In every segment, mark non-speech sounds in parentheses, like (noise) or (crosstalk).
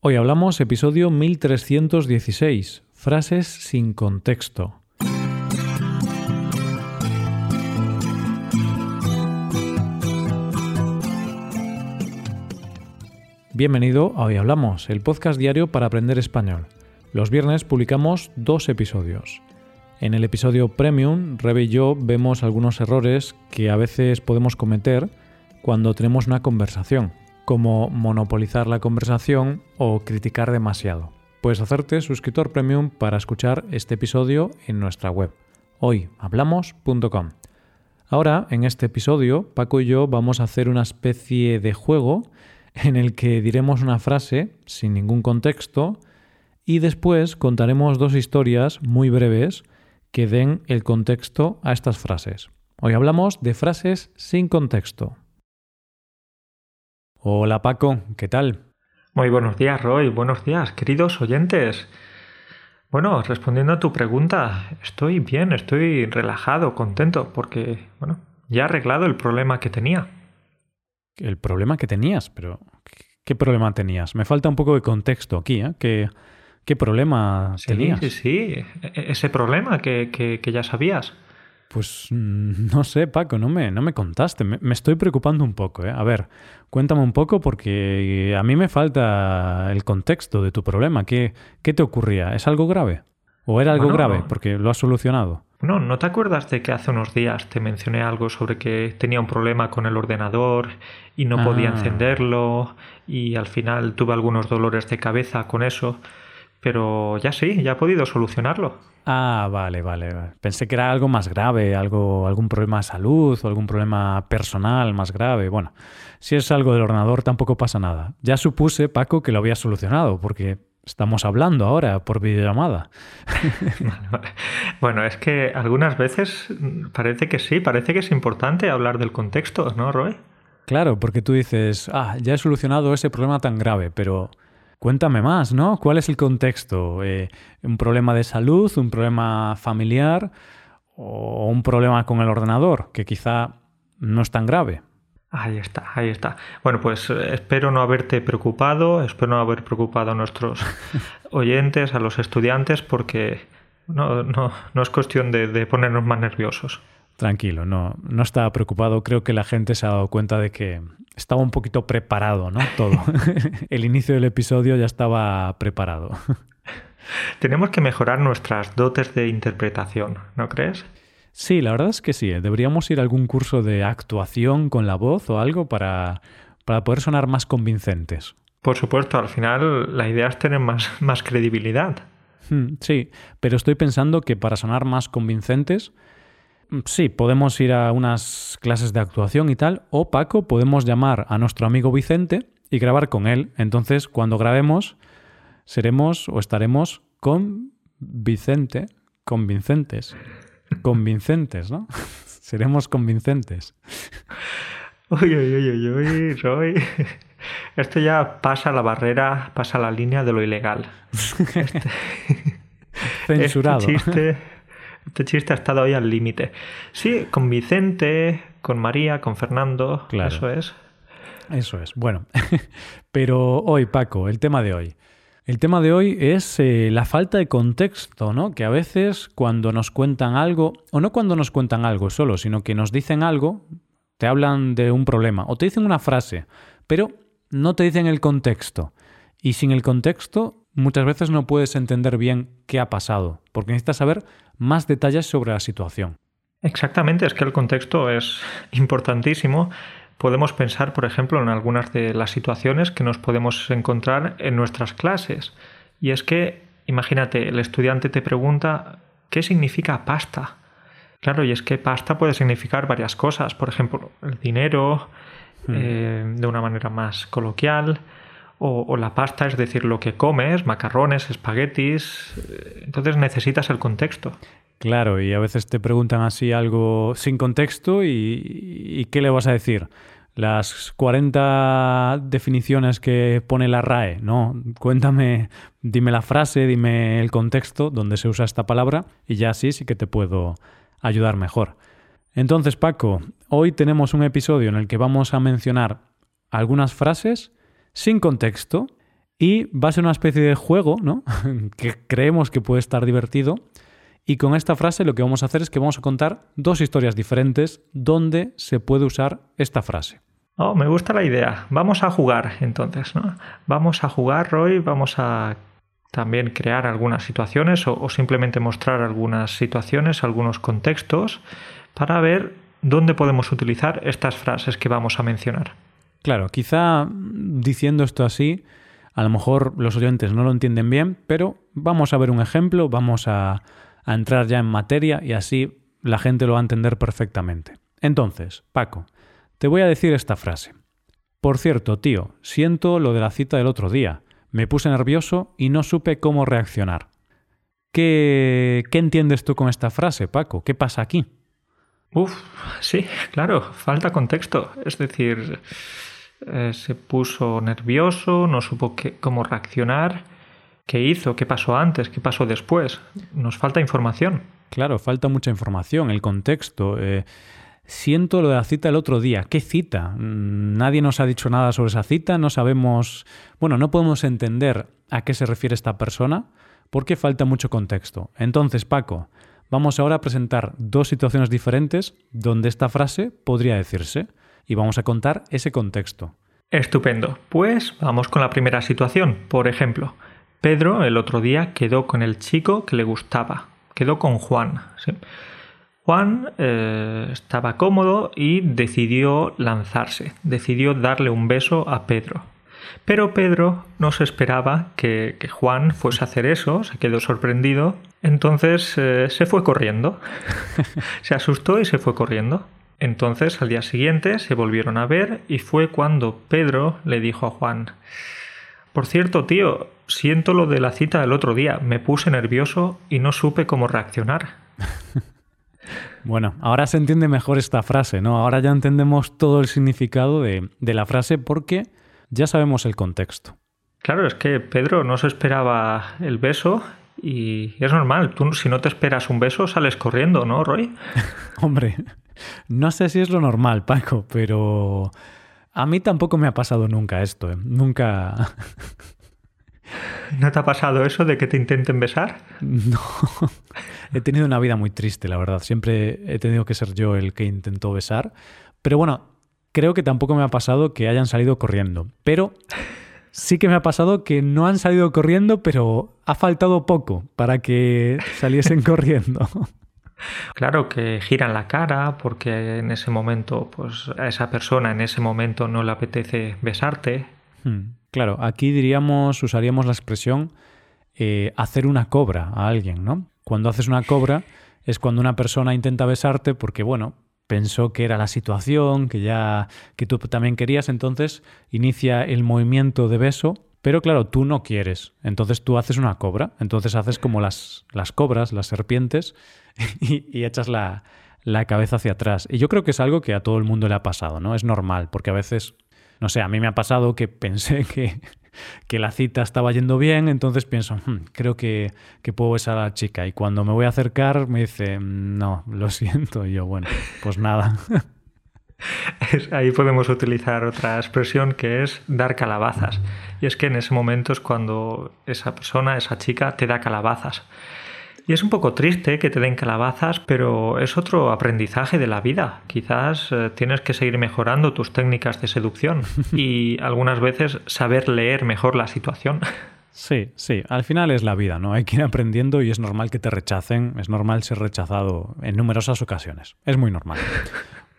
Hoy hablamos episodio 1316, frases sin contexto. Bienvenido a Hoy Hablamos, el podcast diario para aprender español. Los viernes publicamos dos episodios. En el episodio Premium, Rebe y yo vemos algunos errores que a veces podemos cometer cuando tenemos una conversación, como monopolizar la conversación o criticar demasiado. Puedes hacerte suscriptor premium para escuchar este episodio en nuestra web, hoyhablamos.com. Ahora, en este episodio, Paco y yo vamos a hacer una especie de juego en el que diremos una frase sin ningún contexto y después contaremos dos historias muy breves que den el contexto a estas frases. Hoy hablamos de frases sin contexto. Hola Paco, ¿qué tal? Muy buenos días Roy, buenos días queridos oyentes. Bueno, respondiendo a tu pregunta, estoy bien, estoy relajado, contento, porque, bueno, ya he arreglado el problema que tenía. ¿El problema que tenías? Pero, ¿qué problema tenías? Me falta un poco de contexto aquí, ¿eh? ¿Qué, qué problema tenías? Sí, sí, e-, e-, ese problema que, que, ya sabías. Pues mm, no sé, Paco, no me, no me contaste. Me, me, estoy preocupando un poco. ¿eh? A ver, cuéntame un poco porque a mí me falta el contexto de tu problema. ¿Qué, qué te ocurría? ¿Es algo grave? ¿O era algo grave? Porque lo has solucionado. No, ¿no te acuerdas de que hace unos días te mencioné algo sobre que tenía un problema con el ordenador y no podía ah. encenderlo y al final tuve algunos dolores de cabeza con eso? Pero ya sí, ya he podido solucionarlo. Ah, vale, vale. Pensé que era algo más grave, algo, algún problema de salud o algún problema personal más grave. Bueno, si es algo del ordenador tampoco pasa nada. Ya supuse, Paco, que lo había solucionado, porque Estamos hablando ahora por videollamada. (laughs) (laughs) Bueno, es que algunas veces parece que sí, parece que es importante hablar del contexto, ¿no, Roy? Claro, porque tú dices, ah, ya he solucionado ese problema tan grave, pero cuéntame más, ¿no? ¿Cuál es el contexto? Eh, ¿Un problema de salud, un problema familiar o un problema con el ordenador, que quizá no es tan grave? Ahí está, ahí está. Bueno, pues eh, espero no haberte preocupado, espero no haber preocupado a nuestros (laughs) oyentes, a los estudiantes, porque no, no, no es cuestión de, ponernos más nerviosos. Tranquilo, no, no estaba preocupado. Creo que la gente se ha dado cuenta de que estaba un poquito preparado, ¿no? Todo. (laughs) El inicio del episodio ya estaba preparado. (laughs) Tenemos que mejorar nuestras dotes de interpretación, ¿no crees? Sí, la verdad es que sí. ¿eh? Deberíamos ir a algún curso de actuación con la voz o algo para, para poder sonar más convincentes. Por supuesto, al final la idea es tener más, más credibilidad. Hmm, sí, pero estoy pensando que para sonar más convincentes, sí, podemos ir a unas clases de actuación y tal, o Paco, podemos llamar a nuestro amigo Vicente y grabar con él. Entonces, cuando grabemos, seremos o estaremos con Vicente, convincentes. Convincentes, ¿no? (laughs) Seremos convincentes. Uy, uy, uy, uy, uy, Esto ya pasa la barrera, pasa la línea de lo ilegal. (laughs) Este... Censurado. (laughs) Este chiste, este chiste ha estado hoy al límite. Sí, con Vicente, con María, con Fernando. Claro. Eso es. Eso es. Bueno, (laughs) pero hoy, Paco, el tema de hoy. El tema de hoy es eh, la falta de contexto, ¿no? Que a veces cuando nos cuentan algo, o no cuando nos cuentan algo solo, sino que nos dicen algo, te hablan de un problema, o te dicen una frase, pero no te dicen el contexto. Y sin el contexto, muchas veces no puedes entender bien qué ha pasado, porque necesitas saber más detalles sobre la situación. Exactamente, es que el contexto es importantísimo podemos pensar, por ejemplo, en algunas de las situaciones que nos podemos encontrar en nuestras clases. Y es que, imagínate, el estudiante te pregunta ¿qué significa pasta? Claro, y es que pasta puede significar varias cosas, por ejemplo, el dinero, hmm. eh, de una manera más coloquial, o, la pasta, es decir, lo que comes, macarrones, espaguetis, eh, entonces necesitas el contexto. Claro, y a veces te preguntan así algo sin contexto y, ¿qué le vas a decir? Las 40 definiciones que pone la RAE, ¿no? Cuéntame, dime la frase, dime el contexto donde se usa esta palabra y ya así sí que te puedo ayudar mejor. Entonces, Paco, hoy tenemos un episodio en el que vamos a mencionar algunas frases sin contexto Y va a ser una especie de juego, ¿no? (laughs) que creemos que puede estar divertido. Y con esta frase lo que vamos a hacer es que vamos a contar dos historias diferentes donde se puede usar esta frase. Oh, me gusta la idea. Vamos a jugar entonces, ¿no? Vamos a jugar, Roy, vamos a también crear algunas situaciones o, simplemente mostrar algunas situaciones, algunos contextos para ver dónde podemos utilizar estas frases que vamos a mencionar. Claro, quizá diciendo esto así, a lo mejor los oyentes no lo entienden bien, pero vamos a ver un ejemplo, vamos a, entrar ya en materia y así la gente lo va a entender perfectamente. Entonces, Paco, te voy a decir esta frase. Por cierto, tío, siento lo de la cita del otro día. Me puse nervioso y no supe cómo reaccionar. ¿Qué, qué entiendes tú con esta frase, Paco? ¿Qué pasa aquí? Uf, sí, claro, falta contexto. Es decir, eh, se puso nervioso, no supo cómo reaccionar. ¿Qué hizo? ¿Qué pasó antes? ¿Qué pasó después? Nos falta información. Claro, falta mucha información, el contexto. Eh, Siento lo de la cita el otro día. ¿Qué cita? Mm, nadie nos ha dicho nada sobre esa cita, no sabemos, bueno, no podemos entender a qué se refiere esta persona porque falta mucho contexto. Entonces, Paco, vamos ahora a presentar dos situaciones diferentes donde esta frase podría decirse y vamos a contar ese contexto. Estupendo. Pues vamos con la primera situación. Por ejemplo, Pedro el otro día quedó con el chico que le gustaba. Quedó con Juan. Juan eh, estaba cómodo y decidió lanzarse, decidió darle un beso a Pedro. Pero Pedro no se esperaba que, Juan fuese a hacer eso, se quedó sorprendido, entonces eh, se fue corriendo. (laughs) se asustó y se fue corriendo. Entonces al día siguiente se volvieron a ver y fue cuando Pedro le dijo a Juan, por cierto, tío, siento lo de la cita del otro día, me puse nervioso y no supe cómo reaccionar. (laughs) Bueno, ahora se entiende mejor esta frase, ¿no? Ahora ya entendemos todo el significado de, la frase porque ya sabemos el contexto. Claro, es que Pedro no se esperaba el beso y es normal. Tú, si no te esperas un beso, sales corriendo, ¿no, Roy? (laughs) Hombre, no sé si es lo normal, Paco, pero a mí tampoco me ha pasado nunca esto. ¿eh? Nunca. (laughs) ¿No te ha pasado eso de que te intenten besar? (laughs) No. He tenido una vida muy triste, la verdad. Siempre he tenido que ser yo el que intentó besar. Pero bueno, creo que tampoco me ha pasado que hayan salido corriendo. Pero sí que me ha pasado que no han salido corriendo, pero ha faltado poco para que saliesen (laughs) corriendo. Claro que giran la cara porque en ese momento, pues a esa persona en ese momento no le apetece besarte. Hmm. Claro, aquí diríamos, usaríamos la expresión eh, hacer una cobra a alguien, ¿no? Cuando haces una cobra es cuando una persona intenta besarte porque, bueno, pensó que era la situación, que ya que tú también querías, entonces inicia el movimiento de beso, pero claro, tú no quieres. Entonces tú haces una cobra, entonces haces como las, las cobras, las serpientes, (laughs) y, y echas la, la cabeza hacia atrás. Y yo creo que es algo que a todo el mundo le ha pasado, ¿no? Es normal, porque a veces no sé, a mí me ha pasado que (laughs) pensé que, que la cita estaba yendo bien, entonces pienso, hmm, creo que, que, puedo besar a la chica. Y cuando me voy a acercar me dice, no, lo (laughs) siento. Y yo, bueno, pues nada. (laughs) Ahí podemos utilizar otra expresión que es dar calabazas. Y es que en ese momento es cuando esa persona, esa chica, te da calabazas. Y es un poco triste que te den calabazas, pero es otro aprendizaje de la vida. Quizás eh, tienes que seguir mejorando tus técnicas de seducción (laughs) y algunas veces saber leer mejor la situación. Sí, sí, al final es la vida, ¿no? Hay que ir aprendiendo y es normal que te rechacen, es normal ser rechazado en numerosas ocasiones, es muy normal.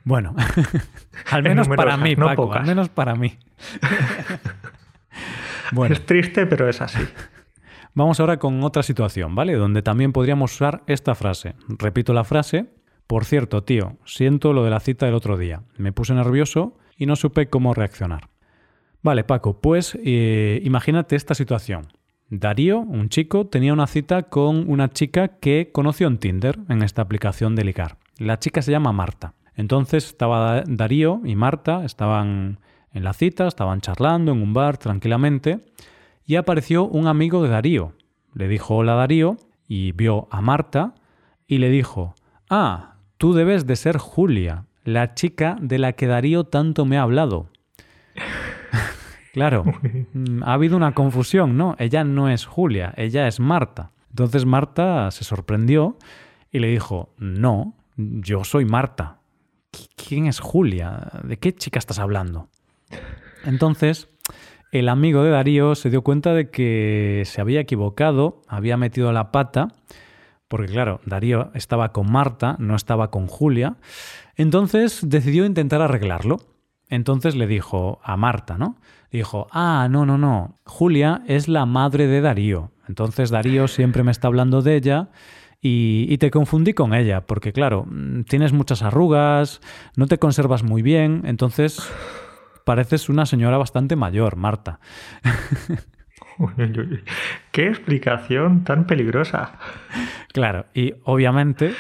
Bueno, (laughs) al menos para mí, Paco, al menos para mí. bueno. Es triste, pero es así. Vamos ahora con otra situación, ¿vale? Donde también podríamos usar esta frase. Repito la frase. Por cierto, tío, siento lo de la cita del otro día. Me puse nervioso y no supe cómo reaccionar. Vale, Paco, pues eh, imagínate esta situación. Darío, un chico, tenía una cita con una chica que conoció en Tinder, en esta aplicación de ligar. La chica se llama Marta. Entonces estaba Darío y Marta, estaban en la cita, estaban charlando en un bar tranquilamente y apareció un amigo de Darío. Le dijo hola Darío y vio a Marta y le dijo, ah, tú debes de ser Julia, la chica de la que Darío tanto me ha hablado. (laughs) Claro, mm, ha habido una confusión, ¿no? Ella no es Julia, ella es Marta. Entonces Marta se sorprendió y le dijo, no, yo soy Marta. ¿Quién es Julia? ¿De qué chica estás hablando? Entonces, el amigo de Darío se dio cuenta de que se había equivocado, había metido la pata, porque claro, Darío estaba con Marta, no estaba con Julia. Entonces decidió intentar arreglarlo. Entonces le dijo a Marta, ¿no? Dijo, ah, no, no, no, Julia es la madre de Darío. Entonces Darío siempre me está hablando de ella y, te confundí con ella, porque claro, mm, tienes muchas arrugas, no te conservas muy bien, entonces pareces una señora bastante mayor, Marta. (laughs) ¡Qué explicación tan peligrosa! Claro, y obviamente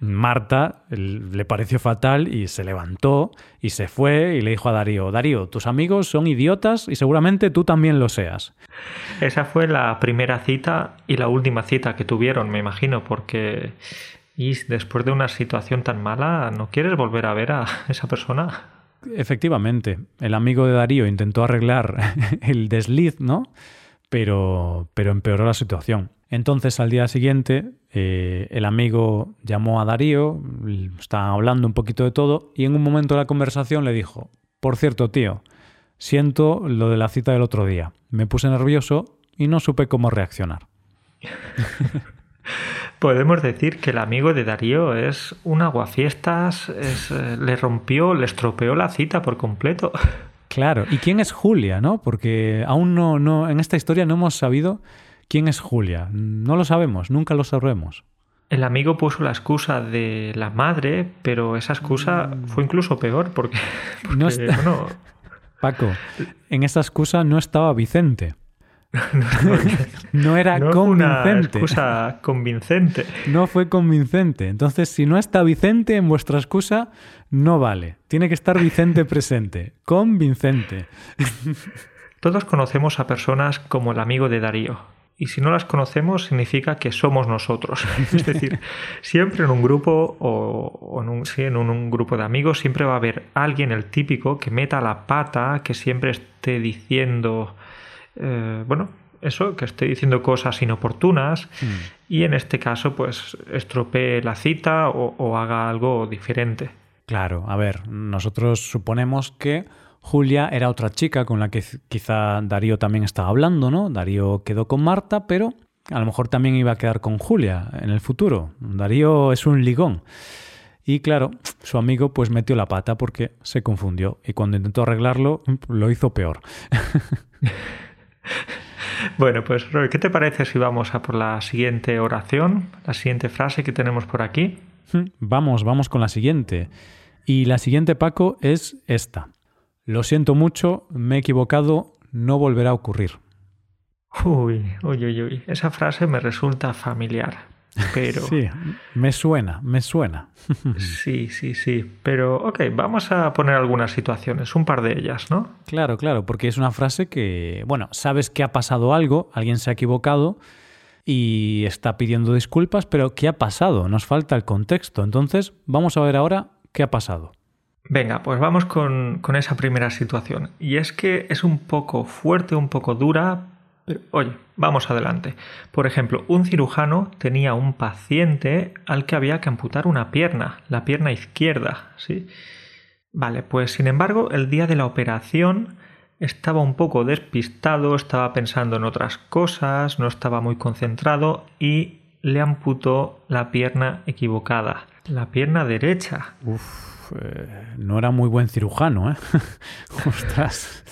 Marta le pareció fatal y se levantó y se fue y le dijo a Darío, Darío, tus amigos son idiotas y seguramente tú también lo seas. Esa fue la primera cita y la última cita que tuvieron, me imagino, porque y después de una situación tan mala, ¿no quieres volver a ver a esa persona? Efectivamente, el amigo de Darío intentó arreglar (laughs) el desliz, ¿no? Pero, pero empeoró la situación. Entonces al día siguiente eh, el amigo llamó a Darío, estaban hablando un poquito de todo y en un momento de la conversación le dijo, por cierto tío, siento lo de la cita del otro día, me puse nervioso y no supe cómo reaccionar. (laughs) Podemos decir que el amigo de Darío es un aguafiestas, es, eh, le rompió, le estropeó la cita por completo. (laughs) Claro, ¿y quién es Julia, no? Porque aún no, no, en esta historia no hemos sabido ¿Quién es Julia? No lo sabemos, nunca lo sabremos. El amigo puso la excusa de la madre, pero esa excusa mm. fue incluso peor porque, no (laughs) Paco, en esa excusa no estaba Vicente. (laughs) no, era convincente. Una excusa convincente. No fue convincente. Entonces, si no está Vicente en vuestra excusa, no vale. Tiene que estar Vicente (laughs) presente. Convincente. Todos conocemos a personas como el amigo de Darío, y si no las conocemos significa que somos nosotros. es decir, (laughs) siempre en un grupo o, en, un, en un, grupo de amigos siempre va a haber alguien, el típico, que meta la pata, que siempre esté diciendo, eh, bueno, eso, que esté diciendo cosas inoportunas mm. y en este caso pues estropee la cita o haga algo diferente. Claro, a ver, nosotros suponemos que Julia era otra chica con la que quizá Darío también estaba hablando, ¿no? Darío quedó con Marta, pero a lo mejor también iba a quedar con Julia en el futuro. Darío es un ligón. Y claro, su amigo pues metió la pata porque se confundió y cuando intentó arreglarlo lo hizo peor. (laughs) bueno, pues Roy, ¿qué te parece si vamos a por la siguiente oración, la siguiente frase que tenemos por aquí? Vamos, vamos con la siguiente. Y la siguiente, Paco, es esta. Lo siento mucho, me he equivocado, no volverá a ocurrir. Uy, uy, uy, uy. Esa frase me resulta familiar. Pero. sí, me suena, me suena. sí, sí, sí. Pero, ok, vamos a poner algunas situaciones, un par de ellas, ¿no? Claro, claro, porque es una frase que, bueno, sabes que ha pasado algo, alguien se ha equivocado y está pidiendo disculpas, pero ¿qué ha pasado? Nos falta el contexto. Entonces, vamos a ver ahora qué ha pasado. Venga, pues vamos con, esa primera situación. Y es que es un poco fuerte, un poco dura, pero oye, vamos adelante. Por ejemplo, un cirujano tenía un paciente al que había que amputar una pierna, la pierna izquierda, ¿sí? Vale, pues sin embargo, el día de la operación estaba un poco despistado, estaba pensando en otras cosas, no estaba muy concentrado y le amputó la pierna equivocada, la pierna derecha. Uf. Eh, no era muy buen cirujano, ¿eh? (laughs) Ostras.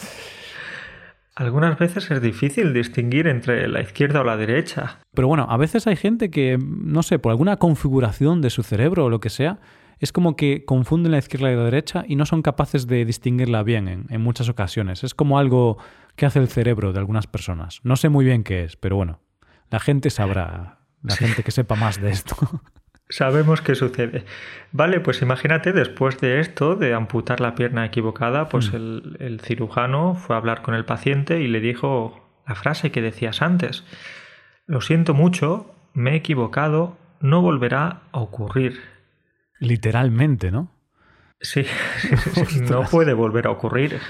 Algunas veces es difícil distinguir entre la izquierda o la derecha. Pero bueno, a veces hay gente que, no sé, por alguna configuración de su cerebro o lo que sea, es como que confunden la izquierda y la derecha y no son capaces de distinguirla bien en, en muchas ocasiones. Es como algo que hace el cerebro de algunas personas. No sé muy bien qué es, pero bueno, la gente sabrá, la gente que sepa más de esto. (laughs) Sabemos qué sucede. Vale, pues imagínate, después de esto, de amputar la pierna equivocada, pues mm. el, cirujano fue a hablar con el paciente y le dijo la frase que decías antes. Lo siento mucho, me he equivocado, no volverá a ocurrir. Literalmente, ¿no? Sí, (laughs) no puede volver a ocurrir.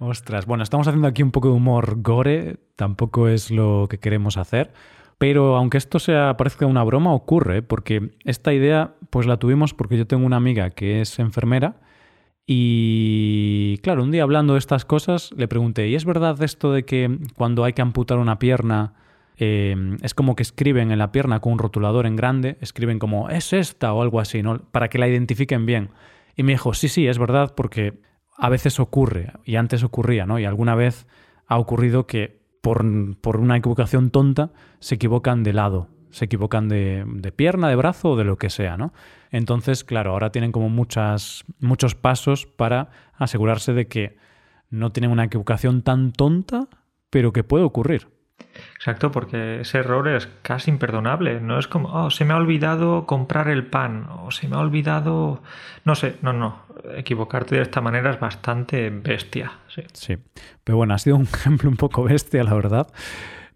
Ostras, bueno, estamos haciendo aquí un poco de humor gore, tampoco es lo que queremos hacer. Pero aunque esto sea, parezca una broma, ocurre, porque esta idea pues la tuvimos porque yo tengo una amiga que es enfermera y claro, un día hablando de estas cosas le pregunté, ¿y es verdad esto de que cuando hay que amputar una pierna eh, es como que escriben en la pierna con un rotulador en grande, escriben como es esta o algo así, ¿no? Para que la identifiquen bien. Y me dijo, sí, sí, es verdad porque a veces ocurre, y antes ocurría, ¿no? Y alguna vez ha ocurrido que por, una equivocación tonta se equivocan de lado, se equivocan de, pierna, de brazo o de lo que sea, ¿no? Entonces, claro, ahora tienen como muchos pasos para asegurarse de que no tienen una equivocación tan tonta, pero que puede ocurrir. Exacto, porque ese error es casi imperdonable. No es como, oh, se me ha olvidado comprar el pan, o se me ha olvidado. No sé, no, no. Equivocarte de esta manera es bastante bestia. Sí. sí. Pero bueno, ha sido un (laughs) ejemplo un poco bestia, la verdad.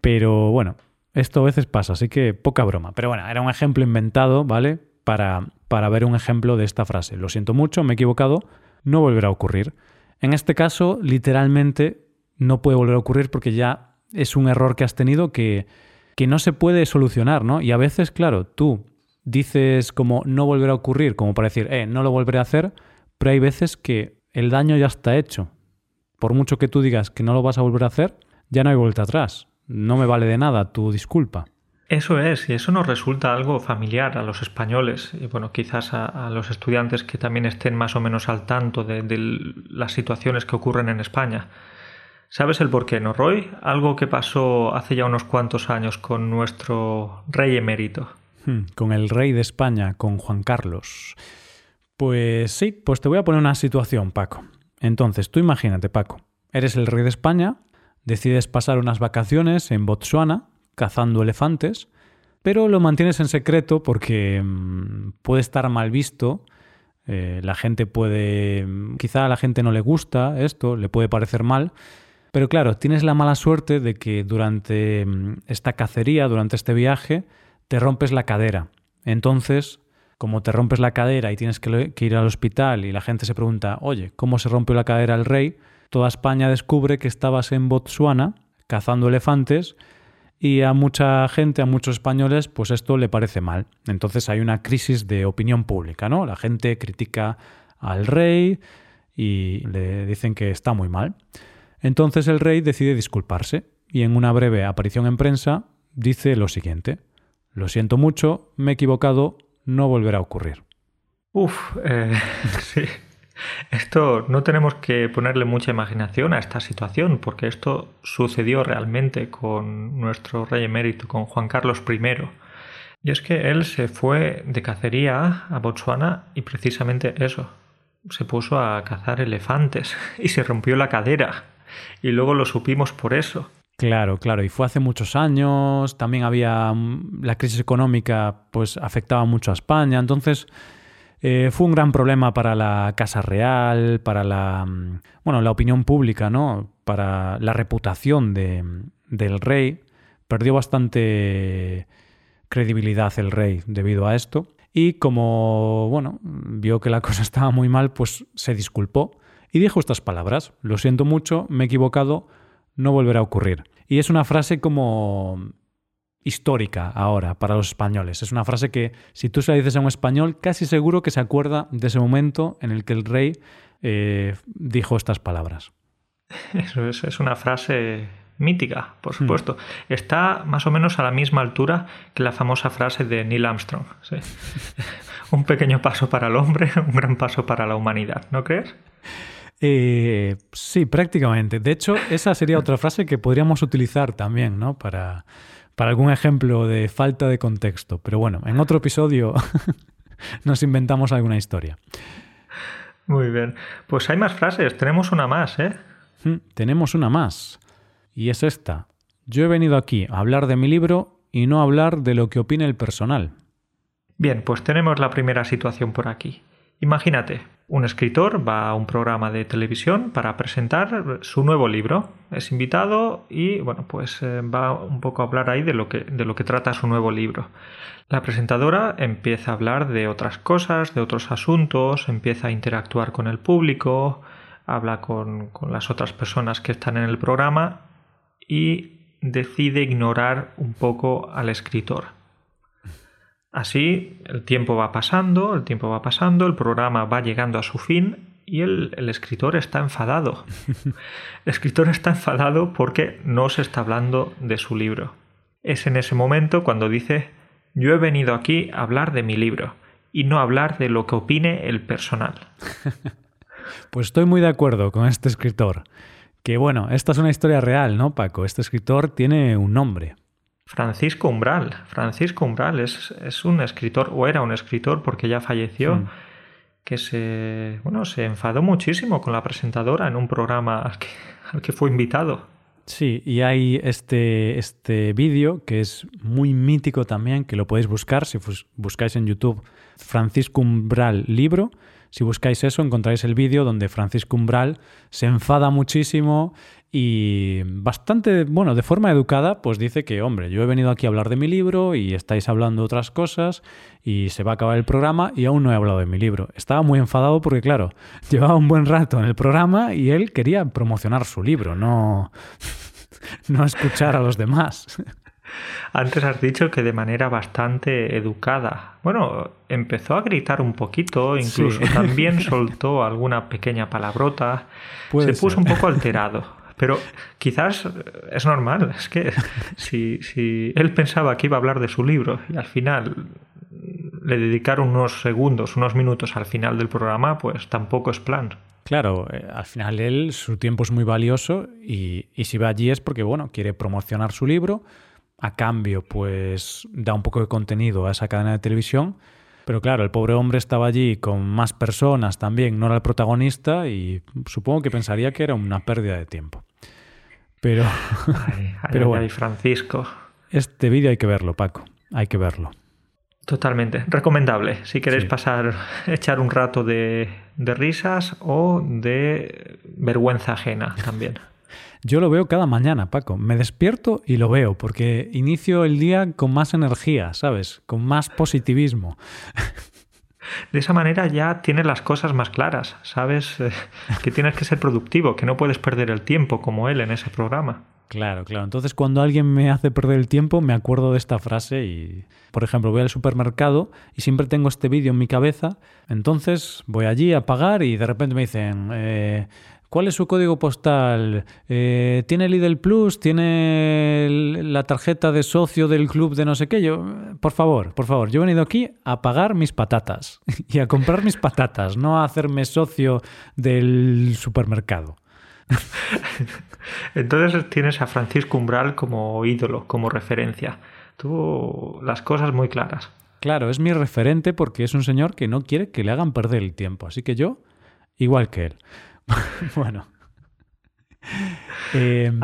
Pero bueno, esto a veces pasa, así que poca broma. Pero bueno, era un ejemplo inventado, ¿vale? Para, para ver un ejemplo de esta frase. Lo siento mucho, me he equivocado, no volverá a ocurrir. En este caso, literalmente, no puede volver a ocurrir porque ya es un error que has tenido que, que no se puede solucionar, ¿no? Y a veces, claro, tú dices como no volverá a ocurrir, como para decir, eh, no lo volveré a hacer, pero hay veces que el daño ya está hecho. Por mucho que tú digas que no lo vas a volver a hacer, ya no hay vuelta atrás. No me vale de nada tu disculpa. Eso es, y eso nos resulta algo familiar a los españoles, y bueno, quizás a, los estudiantes que también estén más o menos al tanto de, de las situaciones que ocurren en España. ¿Sabes el por qué, no, Roy? Algo que pasó hace ya unos cuantos años con nuestro rey emérito. Hmm, con el rey de España, con Juan Carlos. Pues sí, pues te voy a poner una situación, Paco. Entonces, tú imagínate, Paco, eres el rey de España, decides pasar unas vacaciones en Botsuana, cazando elefantes, pero lo mantienes en secreto porque mmm, puede estar mal visto. Eh, la gente puede. Quizá a la gente no le gusta esto, le puede parecer mal. Pero claro, tienes la mala suerte de que durante mm, esta cacería, durante este viaje, te rompes la cadera. Entonces, como te rompes la cadera y tienes que, ir al hospital y la gente se pregunta, oye, ¿cómo se rompió la cadera el rey? Toda España descubre que estabas en Botsuana cazando elefantes y a mucha gente, a muchos españoles, pues esto le parece mal. Entonces hay una crisis de opinión pública, ¿no? La gente critica al rey y le dicen que está muy mal. Entonces el rey decide disculparse y en una breve aparición en prensa dice lo siguiente. Lo siento mucho, me he equivocado, no volverá a ocurrir. Uf, eh, (laughs) sí. Esto no tenemos que ponerle mucha imaginación a esta situación, porque esto sucedió realmente con nuestro rey emérito, con Juan Carlos I. Y es que él se fue de cacería a Botswana y precisamente eso, se puso a cazar elefantes (laughs) y se rompió la cadera y luego lo supimos por eso. Claro, claro, y fue hace muchos años, también había mm, la crisis económica, pues afectaba mucho a España, entonces eh, fue un gran problema para la Casa Real, para la, mm, bueno, la opinión pública, ¿no? Para la reputación de, del rey, perdió bastante credibilidad el rey debido a esto. Y como, bueno, vio que la cosa (laughs) estaba muy mal, pues se disculpó y dijo estas palabras, lo siento mucho, me he equivocado, no volverá a ocurrir. Y es una frase como histórica ahora para los españoles. Es una frase que si tú se la dices a un español, casi seguro que se acuerda de ese momento en el que el rey eh, dijo estas palabras. (laughs) Eso es, es una frase mítica, por hmm. supuesto. Está más o menos a la misma altura que la famosa frase de Neil Armstrong. (laughs) un pequeño paso para el hombre, un gran paso para la humanidad, ¿no crees? Eh, sí, prácticamente. De hecho, esa sería otra frase que podríamos utilizar también, ¿no? Para, para algún ejemplo de falta de contexto. Pero bueno, en otro episodio (laughs) nos inventamos alguna historia. Muy bien. Pues hay más frases. Tenemos una más, ¿eh? Hmm, tenemos una más. Y es esta. Yo he venido aquí a hablar de mi libro y no a hablar de lo que opine el personal. Bien, pues tenemos la primera situación por aquí. Imagínate, un escritor va a un programa de televisión para presentar su nuevo libro. Es invitado y bueno, pues eh, va un poco a hablar ahí de lo, que, de lo que trata su nuevo libro. La presentadora empieza a hablar de otras cosas, de otros asuntos, empieza a interactuar con el público, habla con, con las otras personas que están en el programa y decide ignorar un poco al escritor. Así el tiempo va pasando, el tiempo va pasando, el programa va llegando a su fin y el, escritor está enfadado. (laughs) El escritor está enfadado porque no se está hablando de su libro. Es en ese momento cuando dice yo he venido aquí a hablar de mi libro y no a hablar de lo que opine el personal. (laughs) Pues estoy muy de acuerdo con este escritor. Que bueno, esta es una historia real, ¿no, Paco? Este escritor tiene un nombre. Francisco Umbral. Francisco Umbral es, es un escritor, o era un escritor porque ya falleció. Mm que se, bueno, se enfadó muchísimo con la presentadora en un programa al que, al que fue invitado. Sí, y hay este, este vídeo que es muy mítico también, que lo podéis buscar si buscáis en YouTube Francisco Umbral libro. Si buscáis eso, encontráis el vídeo donde Francisco Umbral se enfada muchísimo y bastante, bueno, de forma educada, pues dice que, hombre, yo he venido aquí a hablar de mi libro y estáis hablando otras cosas y se va a acabar el programa y aún no he hablado de mi libro. Estaba muy enfadado porque, claro, (laughs) llevaba un buen rato en el programa y él quería promocionar su libro, no, (laughs) no escuchar a los demás. (laughs) Antes has dicho que de manera bastante educada. Bueno, empezó a gritar un poquito, incluso también soltó alguna pequeña palabrota. Se puso un poco alterado. Pero quizás es normal, es que (laughs) si, si él pensaba que iba a hablar de su libro y al final le dedicaron unos segundos, unos minutos al final del programa, pues tampoco es plan. Claro, eh, al final él, su tiempo es muy valioso y, y, si va allí es porque, bueno, quiere promocionar su libro, a cambio, pues da un poco de contenido a esa cadena de televisión pero claro, el pobre hombre estaba allí con más personas también, no era el protagonista y supongo que pensaría que era una pérdida de tiempo. Pero, (laughs) pero bueno, Francisco. Este vídeo hay que verlo, Paco, hay que verlo. Totalmente, recomendable. Si queréis pasar, echar un rato de, de risas o de vergüenza ajena también. Yo lo veo cada mañana, Paco. Me despierto y lo veo, porque inicio el día con más energía, ¿sabes? Con más positivismo. (laughs) De esa manera ya tienes las cosas más claras, sabes eh, que tienes que ser productivo, que no puedes perder el tiempo como él en ese programa. Claro, claro. Entonces cuando alguien me hace perder el tiempo, me acuerdo de esta frase y, por ejemplo, voy al supermercado y siempre tengo este vídeo en mi cabeza, entonces voy allí a pagar y de repente me dicen, eh, ¿Cuál es su código postal? Eh, ¿Tiene Lidl Plus? ¿Tiene la tarjeta de socio del club de no sé qué? Yo, por favor, por favor, yo he venido aquí a pagar mis patatas (laughs) y a comprar mis patatas, no a hacerme socio del supermercado. (laughs) Entonces tienes a Francisco Umbral como ídolo, como referencia. Tú las cosas muy claras. Claro, es mi referente porque es un señor que no quiere que le hagan perder el tiempo. Así que yo, igual que él. (laughs) bueno. Em,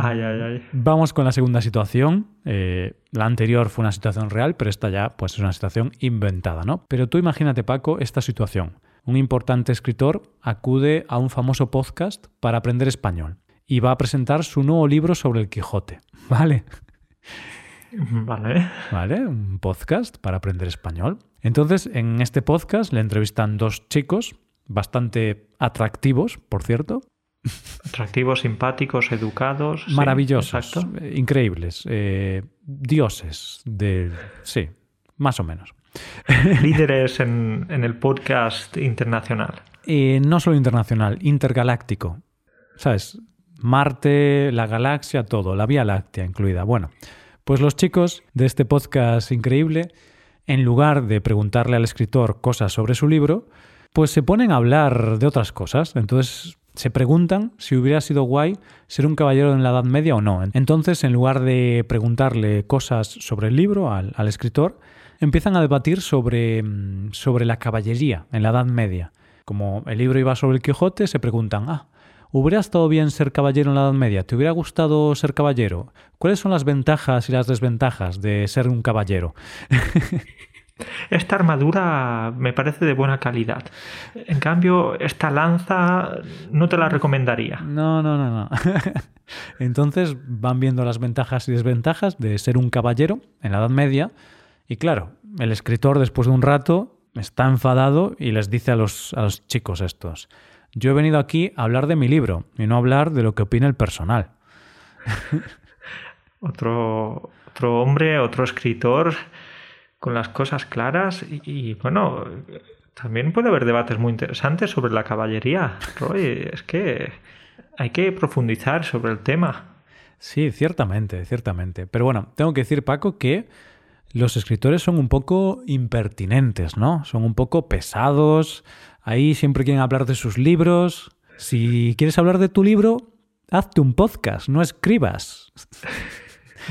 vamos con la segunda situación. Eh, la anterior fue una situación real, pero esta ya pues, es una situación inventada, ¿no? Pero tú imagínate, Paco, esta situación. Un importante escritor acude a un famoso podcast para aprender español y va a presentar su nuevo libro sobre el Quijote, (laughs) ¿vale? Vale. Vale, un podcast para aprender español. Entonces, en este podcast le entrevistan dos chicos bastante atractivos, por cierto. Atractivos, simpáticos, educados. Maravillosos, increíbles. Eh, dioses de... Sí, más o menos. (laughs) Líderes en, el podcast internacional. Eh, no solo internacional, intergaláctico. ¿Sabes? Marte, la galaxia, todo, la Vía Láctea incluida. Bueno, pues los chicos de este podcast increíble, en lugar de preguntarle al escritor cosas sobre su libro, pues se ponen a hablar de otras cosas. Entonces se preguntan si hubiera sido guay ser un caballero en la Edad Media o no. Entonces, en lugar de preguntarle cosas sobre el libro al, escritor, empiezan a debatir sobre, mm, sobre la caballería en la Edad Media. Como el libro iba sobre el Quijote, se preguntan, ah, ¿Hubiera estado bien ser caballero en la Edad Media? ¿Te hubiera gustado ser caballero? ¿Cuáles son las ventajas y las desventajas de ser un caballero? (laughs) Esta armadura me parece de buena calidad. En cambio, esta lanza no te la recomendaría. No, no, no, no. (laughs) Entonces van viendo las ventajas y desventajas de ser un caballero en la Edad Media. Y claro, el escritor después de un rato está enfadado y les dice a los, a los chicos estos, Yo he venido aquí a hablar de mi libro y no a hablar de lo que opina el personal. (laughs) otro, otro hombre, otro escritor con las cosas claras y, bueno, también puede haber debates muy interesantes sobre la caballería. Roy, es que hay que profundizar sobre el tema. Sí, ciertamente, ciertamente. Pero bueno, tengo que decir, Paco, que los escritores son un poco impertinentes, ¿no? Son un poco pesados. Ahí siempre quieren hablar de sus libros. Si quieres hablar de tu libro, hazte un podcast, no escribas.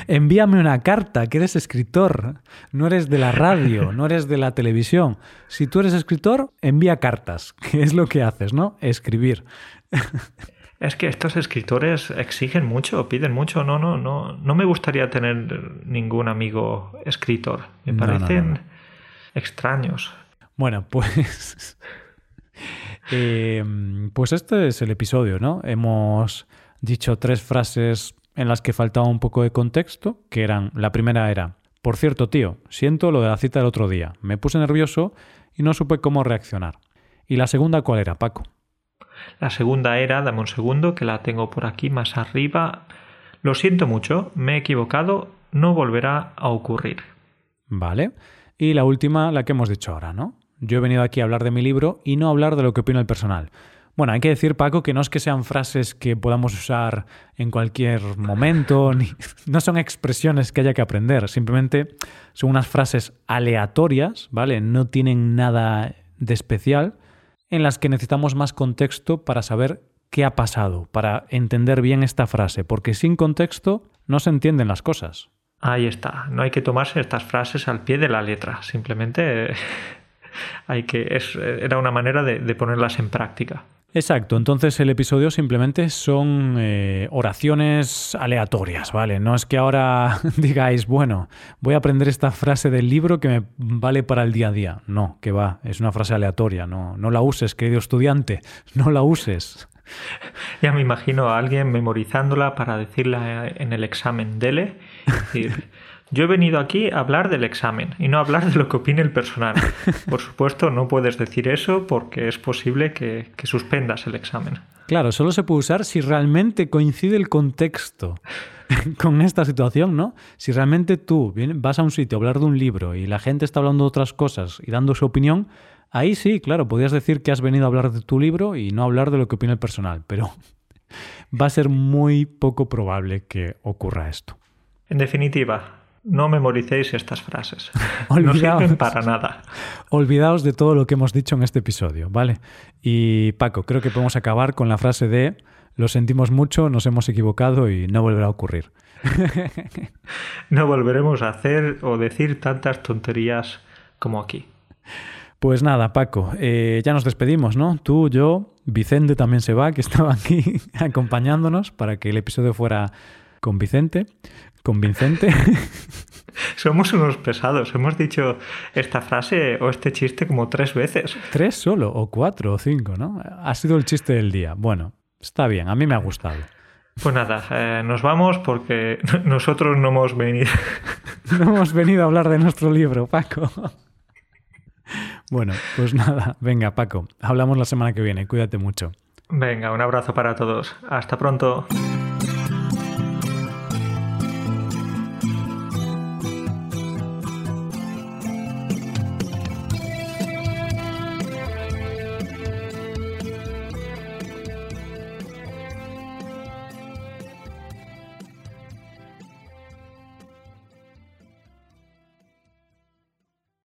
Envíame una carta, que eres escritor, no eres de la radio, no eres de la televisión. Si tú eres escritor, envía cartas, (laughs) que es lo que haces, ¿no? Escribir. (laughs) Es que estos escritores exigen mucho, piden mucho. No, no, no, no me gustaría tener ningún amigo escritor. Me parecen extraños. Bueno, pues. (laughs) Eh, pues este es el episodio, ¿no? Hemos dicho tres frases en las que faltaba un poco de contexto, que eran, la primera era, por cierto, tío, siento lo de la cita del otro día, me puse nervioso y no supe cómo reaccionar. ¿Y la segunda cuál era, Paco? La segunda era, dame un segundo, que la tengo por aquí más arriba. Lo siento mucho, me he equivocado, no volverá a ocurrir. Vale. Y la última, la que hemos dicho ahora, ¿no? Yo he venido aquí a hablar de mi libro y no a hablar de lo que opina el personal. Bueno, hay que decir, Paco, que no es que sean frases que podamos usar en cualquier momento, (laughs) ni, no son expresiones que haya que aprender, simplemente son unas frases aleatorias, ¿vale? No tienen nada de especial, en las que necesitamos más contexto para saber qué ha pasado, para entender bien esta frase, porque sin contexto no se entienden las cosas. Ahí está, no hay que tomarse estas frases al pie de la letra, simplemente hay que es, era una manera de ponerlas en práctica. Exacto, entonces el episodio simplemente son eh, oraciones aleatorias, ¿vale? No es que ahora (laughs) digáis, bueno, voy a aprender esta frase del libro que me vale para el día a día. No, que va, es una frase aleatoria, no, no la uses, querido estudiante, (laughs) no la uses. (laughs) Ya me imagino a alguien memorizándola para decirla en el examen DELE. Decir, yo he venido aquí a hablar del examen y no a hablar de lo que opine el personal. (laughs) Por supuesto, no puedes decir eso porque es posible que, suspendas el examen. Claro, solo se puede usar si realmente coincide el contexto (laughs) con esta situación, ¿no? Si realmente tú vas a un sitio a hablar de un libro y la gente está hablando de otras cosas y dando su opinión, ahí sí, claro, podrías decir que has venido a hablar de tu libro y no hablar de lo que opina el personal, pero (laughs) va a ser muy poco probable que ocurra esto. En definitiva, no memoricéis estas frases. (laughs) no sirven para nada. Olvidaos de todo lo que hemos dicho en este episodio, ¿vale? Y Paco, creo que podemos acabar con la frase de lo sentimos mucho, nos hemos equivocado y no volverá a ocurrir. (laughs) no volveremos a hacer o decir tantas tonterías como aquí. Pues nada, Paco, eh, ya nos despedimos, ¿no? Tú, yo, Vicente también se va, que estaba aquí (laughs) acompañándonos para que el episodio fuera con Vicente convincente. (laughs) Somos unos pesados. Hemos dicho esta frase o este chiste como tres veces. Tres solo, o cuatro, o cinco, ¿no? Ha sido el chiste del día. Bueno, está bien, a mí me ha gustado. Pues nada, eh, nos vamos porque (laughs) nosotros no hemos venido. (laughs) no hemos venido a hablar de nuestro libro, Paco. Bueno, pues nada, venga, Paco, hablamos la semana que viene, cuídate mucho. Venga, un abrazo para todos. Hasta pronto.